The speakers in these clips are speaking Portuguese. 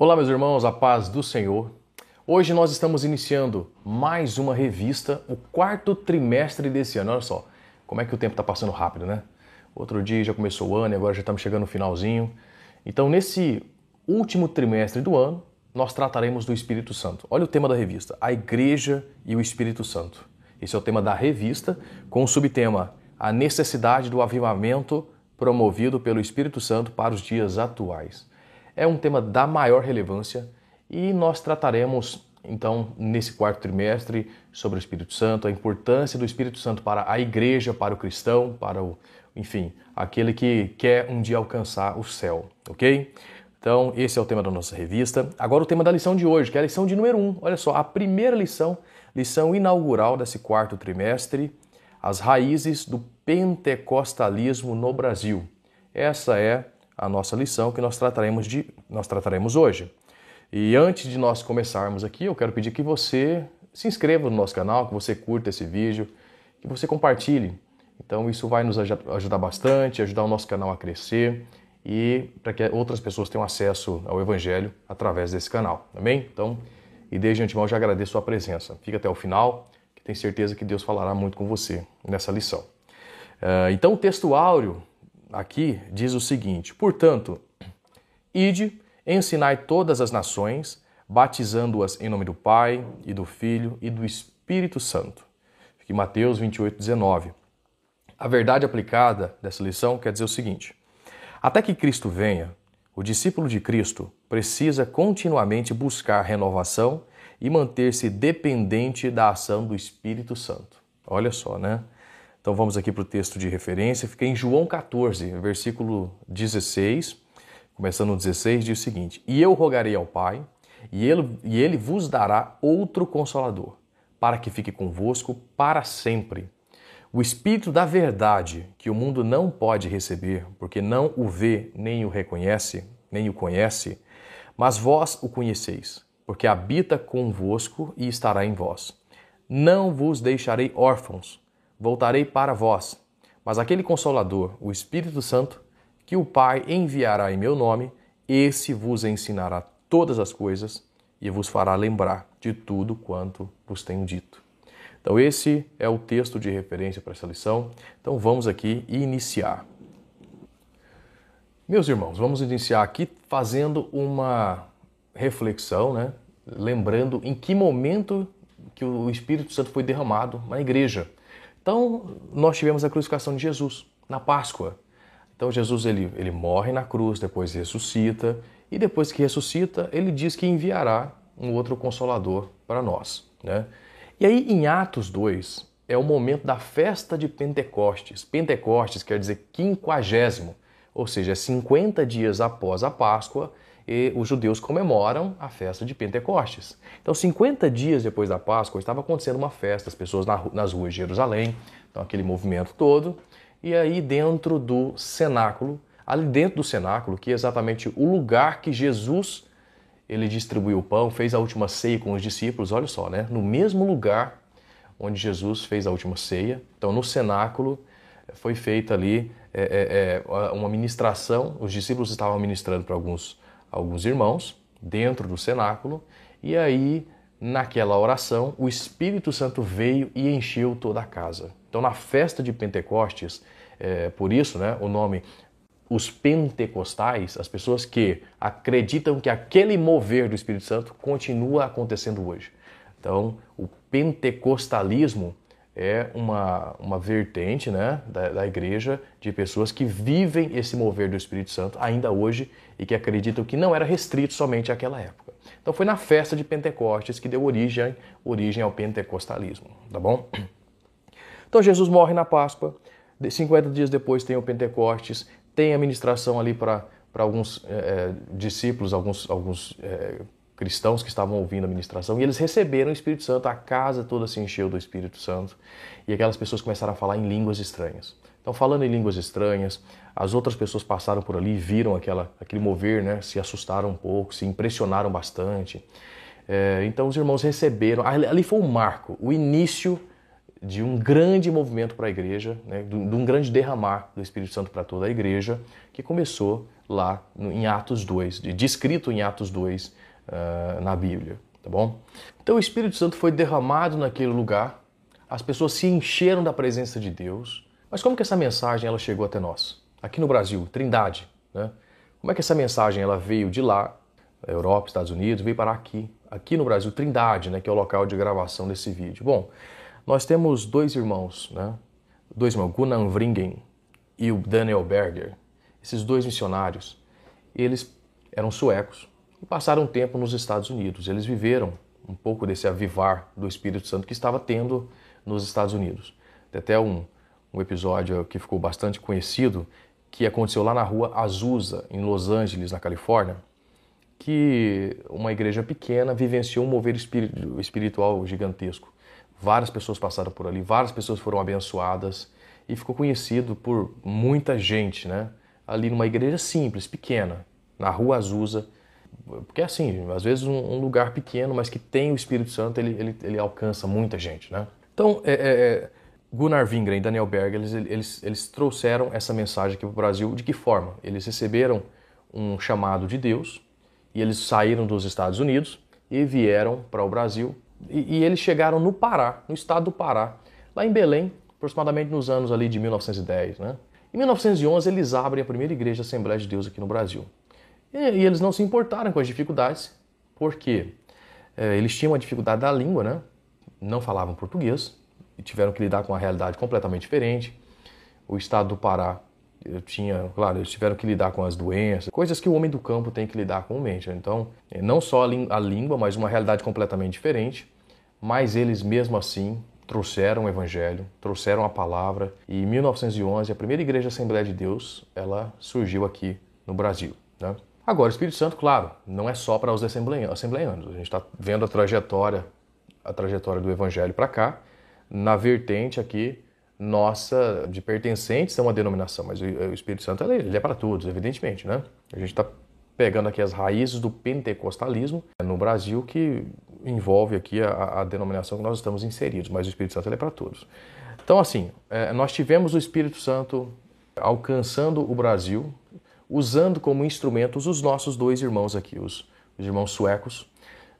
Olá, meus irmãos, a paz do Senhor. Hoje nós estamos iniciando mais uma revista, o quarto trimestre desse ano. Olha só, como é que o tempo está passando rápido, né? Outro dia já começou o ano e agora já estamos chegando no finalzinho. Então, nesse último trimestre do ano, nós trataremos do Espírito Santo. Olha o tema da revista: a Igreja e o Espírito Santo. Esse é o tema da revista, com o subtema A necessidade do avivamento promovido pelo Espírito Santo para os dias atuais é um tema da maior relevância e nós trataremos então nesse quarto trimestre sobre o Espírito Santo, a importância do Espírito Santo para a igreja, para o cristão, para o, enfim, aquele que quer um dia alcançar o céu, ok? Então, esse é o tema da nossa revista. Agora, o tema da lição de hoje, que é a lição de número 1. Um. Olha só, a primeira lição, lição inaugural desse quarto trimestre, as raízes do pentecostalismo no Brasil. Essa é a nossa lição que nós trataremos, de, nós trataremos hoje. E antes de nós começarmos aqui, eu quero pedir que você se inscreva no nosso canal, que você curta esse vídeo, que você compartilhe. Então isso vai nos ajudar bastante, ajudar o nosso canal a crescer e para que outras pessoas tenham acesso ao Evangelho através desse canal, amém? Então, e desde antemão já agradeço a sua presença. Fica até o final, que tenho certeza que Deus falará muito com você nessa lição. Uh, então, o texto áureo aqui diz o seguinte: Portanto, ide, ensinai todas as nações, batizando-as em nome do Pai e do Filho e do Espírito Santo. Fique Mateus 28, 19. A verdade aplicada dessa lição quer dizer o seguinte: até que Cristo venha, o discípulo de Cristo precisa continuamente buscar renovação e manter-se dependente da ação do Espírito Santo. Olha só, né? Então vamos aqui para o texto de referência, fica em João 14, versículo 16, começando no 16, diz o seguinte: E eu rogarei ao Pai, e ele, e ele vos dará outro consolador, para que fique convosco para sempre. O Espírito da Verdade, que o mundo não pode receber, porque não o vê nem o reconhece, nem o conhece, mas vós o conheceis, porque habita convosco e estará em vós. Não vos deixarei órfãos voltarei para vós. Mas aquele Consolador, o Espírito Santo, que o Pai enviará em meu nome, esse vos ensinará todas as coisas e vos fará lembrar de tudo quanto vos tenho dito. Então, esse é o texto de referência para essa lição. Então, vamos aqui iniciar. Meus irmãos, vamos iniciar aqui fazendo uma reflexão, né? lembrando em que momento que o Espírito Santo foi derramado na igreja. Então, nós tivemos a crucificação de Jesus na Páscoa. Então, Jesus ele, ele morre na cruz, depois ressuscita, e depois que ressuscita, ele diz que enviará um outro consolador para nós. Né? E aí, em Atos 2, é o momento da festa de Pentecostes. Pentecostes quer dizer quinquagésimo, ou seja, 50 dias após a Páscoa, e os judeus comemoram a festa de Pentecostes. Então, 50 dias depois da Páscoa, estava acontecendo uma festa, as pessoas nas ruas de Jerusalém, então aquele movimento todo, e aí dentro do cenáculo, ali dentro do cenáculo, que é exatamente o lugar que Jesus ele distribuiu o pão, fez a última ceia com os discípulos, olha só, né? No mesmo lugar onde Jesus fez a última ceia, então no cenáculo foi feita ali é, é uma ministração, os discípulos estavam ministrando para alguns alguns irmãos dentro do cenáculo e aí naquela oração o Espírito Santo veio e encheu toda a casa. Então na festa de Pentecostes, é, por isso né, o nome os pentecostais, as pessoas que acreditam que aquele mover do Espírito Santo continua acontecendo hoje. Então, o pentecostalismo é uma, uma vertente né, da, da, igreja de pessoas que vivem esse mover do Espírito Santo ainda hoje e que acreditam que não era restrito somente àquela época. Então foi na festa de Pentecostes que deu origem, origem ao pentecostalismo, tá bom? Então Jesus morre na Páscoa, 50 dias depois tem o Pentecostes, tem a ministração ali para alguns é, discípulos, alguns, alguns é, cristãos que estavam ouvindo a ministração e eles receberam o Espírito Santo, a casa toda se encheu do Espírito Santo e aquelas pessoas começaram a falar em línguas estranhas. Então, falando em línguas estranhas, as outras pessoas passaram por ali, viram aquela, aquele mover, né? se assustaram um pouco, se impressionaram bastante. É, então, os irmãos receberam, ali foi um marco, o início de um grande movimento para a igreja, né? de um grande derramar do Espírito Santo para toda a igreja, que começou lá em Atos 2, descrito em Atos 2 uh, na Bíblia, tá bom? Então o Espírito Santo foi derramado naquele lugar, as pessoas se encheram da presença de Deus, mas como que essa mensagem ela chegou até nós? Aqui no Brasil, Trindade, né? Como é que essa mensagem ela veio de lá, Europa, Estados Unidos, veio parar aqui, aqui no Brasil, Trindade, né, que é o local de gravação desse vídeo. Bom, nós temos dois irmãos, né? Dois irmãos, Gunnar Vringen e o Daniel Berger. Esses dois missionários, eles eram suecos e passaram um tempo nos Estados Unidos. Eles viveram um pouco desse avivar do Espírito Santo que estava tendo nos Estados Unidos. Tem até um, um episódio que ficou bastante conhecido que aconteceu lá na rua Azusa, em Los Angeles, na Califórnia, que uma igreja pequena vivenciou um mover espiritual gigantesco. Várias pessoas passaram por ali, várias pessoas foram abençoadas e ficou conhecido por muita gente, né? Ali numa igreja simples, pequena, na rua Azusa, porque assim, às vezes um, lugar pequeno, mas que tem o Espírito Santo, ele, ele, ele alcança muita gente, né? Então, é, é, Gunnar Wingren e Daniel Berg, eles, eles, eles trouxeram essa mensagem aqui para o Brasil. De que forma? Eles receberam um chamado de Deus e eles saíram dos Estados Unidos e vieram para o Brasil. E, e, eles chegaram no Pará, no estado do Pará, lá em Belém, aproximadamente nos anos ali de 1910. Né? Em 1911, eles abrem a primeira igreja Assembleia de Deus aqui no Brasil. E, e eles não se importaram com as dificuldades, porque é, eles tinham a dificuldade da língua, né? não falavam português, e tiveram que lidar com uma realidade completamente diferente. O estado do Pará tinha, claro, eles tiveram que lidar com as doenças, coisas que o homem do campo tem que lidar comumente. Então, é, não só a língua, mas uma realidade completamente diferente. Mas eles, mesmo assim, trouxeram o evangelho, trouxeram a palavra. E em 1911, a primeira igreja Assembleia de Deus, ela surgiu aqui no Brasil. Né? Agora, o Espírito Santo, claro, não é só para os assembleianos. A gente está vendo a trajetória, a trajetória do evangelho para cá na vertente aqui nossa de pertencentes a uma denominação, mas o Espírito Santo ele é para todos, evidentemente, né? A gente está pegando aqui as raízes do pentecostalismo no Brasil que envolve aqui a, a denominação que nós estamos inseridos, mas o Espírito Santo é para todos. Então, assim, é, nós tivemos o Espírito Santo alcançando o Brasil, usando como instrumentos os nossos dois irmãos aqui, os, os irmãos suecos,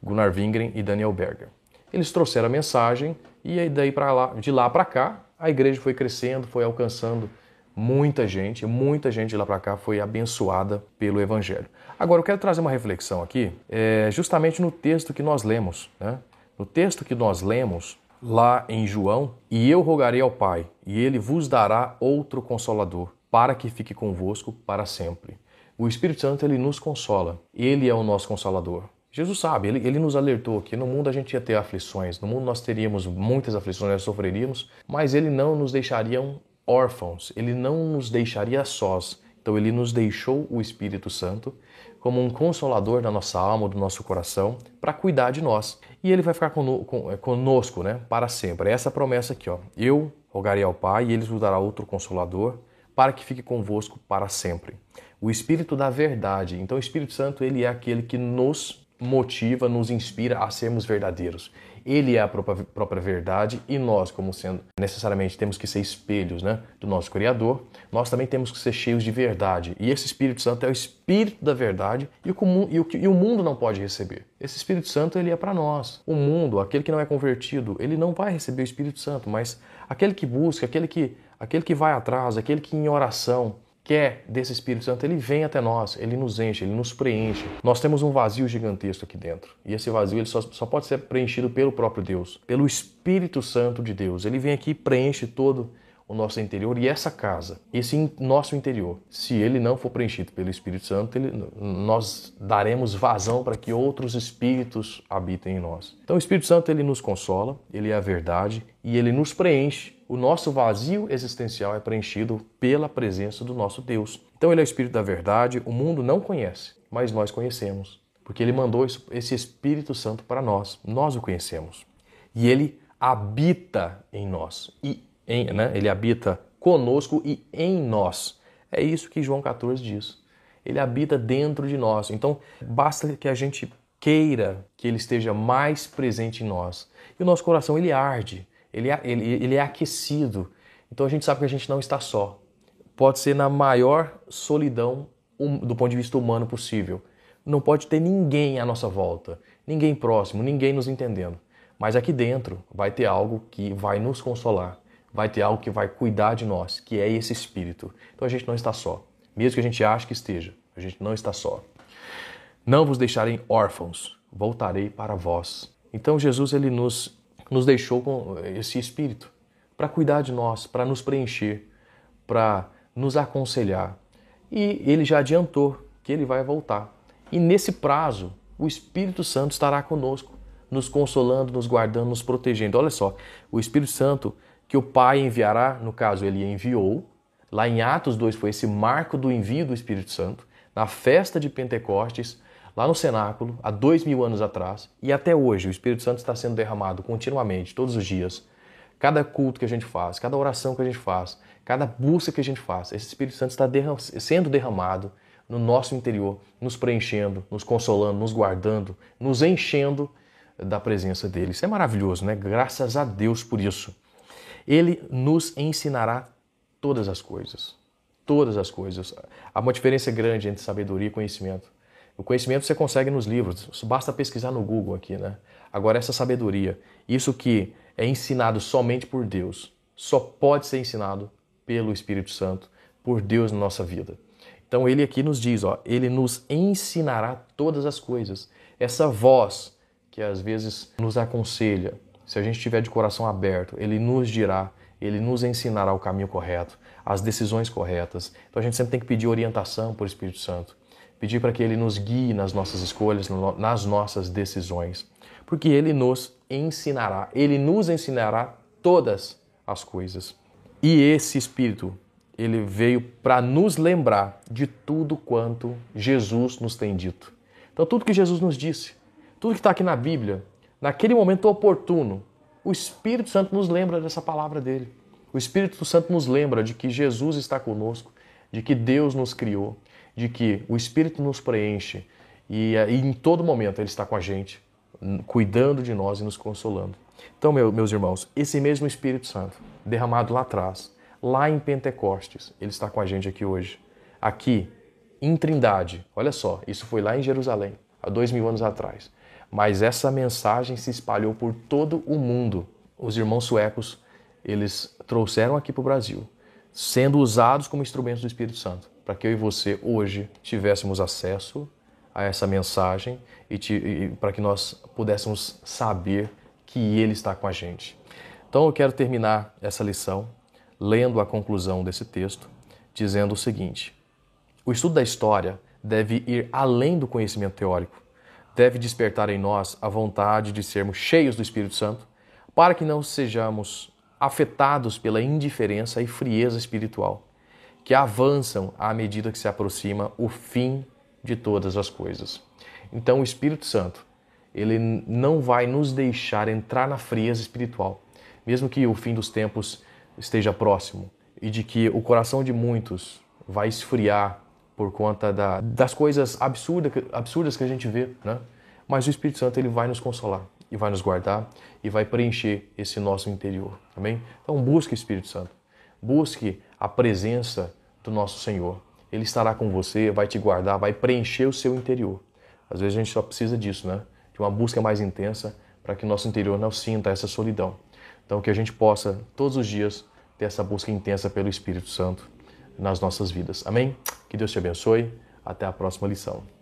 Gunnar Wingren e Daniel Berger. Eles trouxeram a mensagem e aí daí para lá, de lá para cá, a igreja foi crescendo, foi alcançando muita gente, muita gente de lá para cá foi abençoada pelo evangelho. Agora eu quero trazer uma reflexão aqui, é, justamente no texto que nós lemos, né? No texto que nós lemos lá em João, e eu rogarei ao Pai, e ele vos dará outro consolador, para que fique convosco para sempre. O Espírito Santo ele nos consola, ele é o nosso consolador. Jesus sabe, ele, ele nos alertou que no mundo a gente ia ter aflições, no mundo nós teríamos muitas aflições, nós sofreríamos, mas ele não nos deixaria órfãos, ele não nos deixaria sós. Então ele nos deixou o Espírito Santo como um consolador da nossa alma, do nosso coração, para cuidar de nós. E ele vai ficar é, conosco né, para sempre. É essa promessa aqui, ó. Eu rogarei ao Pai e ele vos dará outro consolador para que fique convosco para sempre. O Espírito da verdade. Então o Espírito Santo ele é aquele que nos motiva, nos inspira a sermos verdadeiros. Ele é a própria, própria verdade e nós, como sendo necessariamente temos que ser espelhos né, do nosso Criador, nós também temos que ser cheios de verdade. E esse Espírito Santo é o Espírito da verdade e o, e o, e o mundo não pode receber. Esse Espírito Santo ele é para nós. O mundo, aquele que não é convertido, ele não vai receber o Espírito Santo, mas aquele que busca, aquele que, aquele que vai atrás, aquele que em oração quer desse Espírito Santo, ele vem até nós, ele nos enche, ele nos preenche. Nós temos um vazio gigantesco aqui dentro. E esse vazio ele só, só pode ser preenchido pelo próprio Deus, pelo Espírito Santo de Deus. Ele vem aqui e preenche todo o nosso interior e essa casa, esse nosso interior, se ele não for preenchido pelo Espírito Santo, ele, nós daremos vazão para que outros espíritos habitem em nós. Então o Espírito Santo ele nos consola, ele é a verdade e ele nos preenche. O nosso vazio existencial é preenchido pela presença do nosso Deus. Então ele é o Espírito da verdade, o mundo não conhece, mas nós conhecemos, porque ele mandou esse Espírito Santo para nós. Nós o conhecemos. E ele habita em nós. E em, né, ele habita conosco e em nós. É isso que João 14 diz. Ele habita dentro de nós. Então, basta que a gente queira que ele esteja mais presente em nós. E o nosso coração, ele arde, ele, é, ele, ele é aquecido. Então a gente sabe que a gente não está só. Pode ser na maior solidão do ponto de vista humano possível. Não pode ter ninguém à nossa volta, ninguém próximo, ninguém nos entendendo. Mas aqui dentro vai ter algo que vai nos consolar, vai ter algo que vai cuidar de nós, que é esse Espírito. Então a gente não está só. Mesmo que a gente ache que esteja, a gente não está só. Não vos deixarem órfãos, voltarei para vós. Então Jesus ele nos, nos deixou com esse Espírito para cuidar de nós, para nos preencher, para nos aconselhar. E ele já adiantou que ele vai voltar. E nesse prazo, o Espírito Santo estará conosco, nos consolando, nos guardando, nos protegendo. Olha só, o Espírito Santo que o Pai enviará, no caso, ele enviou. Lá em Atos 2 foi esse marco do envio do Espírito Santo, na festa de Pentecostes, lá no cenáculo, há dois mil anos atrás, e até hoje o Espírito Santo está sendo derramado continuamente, todos os dias. Cada culto que a gente faz, cada oração que a gente faz, cada busca que a gente faz, esse Espírito Santo está derram sendo derramado no nosso interior, nos preenchendo, nos consolando, nos guardando, nos enchendo da presença dele. Isso é maravilhoso, né? Graças a Deus por isso. Ele nos ensinará todas as coisas. Todas as coisas. Há uma diferença grande entre sabedoria e conhecimento. O conhecimento você consegue nos livros, basta pesquisar no Google aqui, né? Agora, essa sabedoria, isso que é ensinado somente por Deus, só pode ser ensinado pelo Espírito Santo, por Deus na nossa vida. Então, ele aqui nos diz, ó, ele nos ensinará todas as coisas. Essa voz que às vezes nos aconselha, se a gente estiver de coração aberto, ele nos dirá, ele nos ensinará o caminho correto, as decisões corretas. Então a gente sempre tem que pedir orientação por Espírito Santo, pedir para que ele nos guie nas nossas escolhas, nas nossas decisões, porque ele nos ensinará, ele nos ensinará todas as coisas. E esse Espírito, ele veio para nos lembrar de tudo quanto Jesus nos tem dito. Então, tudo que Jesus nos disse, tudo que está aqui na Bíblia, naquele momento oportuno, o Espírito Santo nos lembra dessa palavra dele. O Espírito Santo nos lembra de que Jesus está conosco, de que Deus nos criou, de que o Espírito nos preenche e, e em todo momento Ele está com a gente, cuidando de nós e nos consolando. Então, meu, meus irmãos, esse mesmo Espírito Santo, derramado lá atrás, lá em Pentecostes, Ele está com a gente aqui hoje. Aqui, em Trindade, olha só, isso foi lá em Jerusalém, há dois mil anos atrás. Mas essa mensagem se espalhou por todo o mundo. Os irmãos suecos, eles trouxeram aqui para o Brasil, sendo usados como instrumentos do Espírito Santo, para que eu e você hoje tivéssemos acesso a essa mensagem e, e para que nós pudéssemos saber que Ele está com a gente. Então eu quero terminar essa lição lendo a conclusão desse texto, dizendo o seguinte: o estudo da história deve ir além do conhecimento teórico deve despertar em nós a vontade de sermos cheios do Espírito Santo, para que não sejamos afetados pela indiferença e frieza espiritual, que avançam à medida que se aproxima o fim de todas as coisas. Então, o Espírito Santo, ele não vai nos deixar entrar na frieza espiritual, mesmo que o fim dos tempos esteja próximo e de que o coração de muitos vai esfriar por conta da, das coisas absurda, absurdas que a gente vê, né? Mas o Espírito Santo ele vai nos consolar e vai nos guardar e vai preencher esse nosso interior, amém? Então busque o Espírito Santo, busque a presença do nosso Senhor. Ele estará com você, vai te guardar, vai preencher o seu interior. Às vezes a gente só precisa disso, né? De uma busca mais intensa para que o nosso interior não sinta essa solidão. Então que a gente possa todos os dias ter essa busca intensa pelo Espírito Santo nas nossas vidas. Amém? Que Deus te abençoe. Até a próxima lição.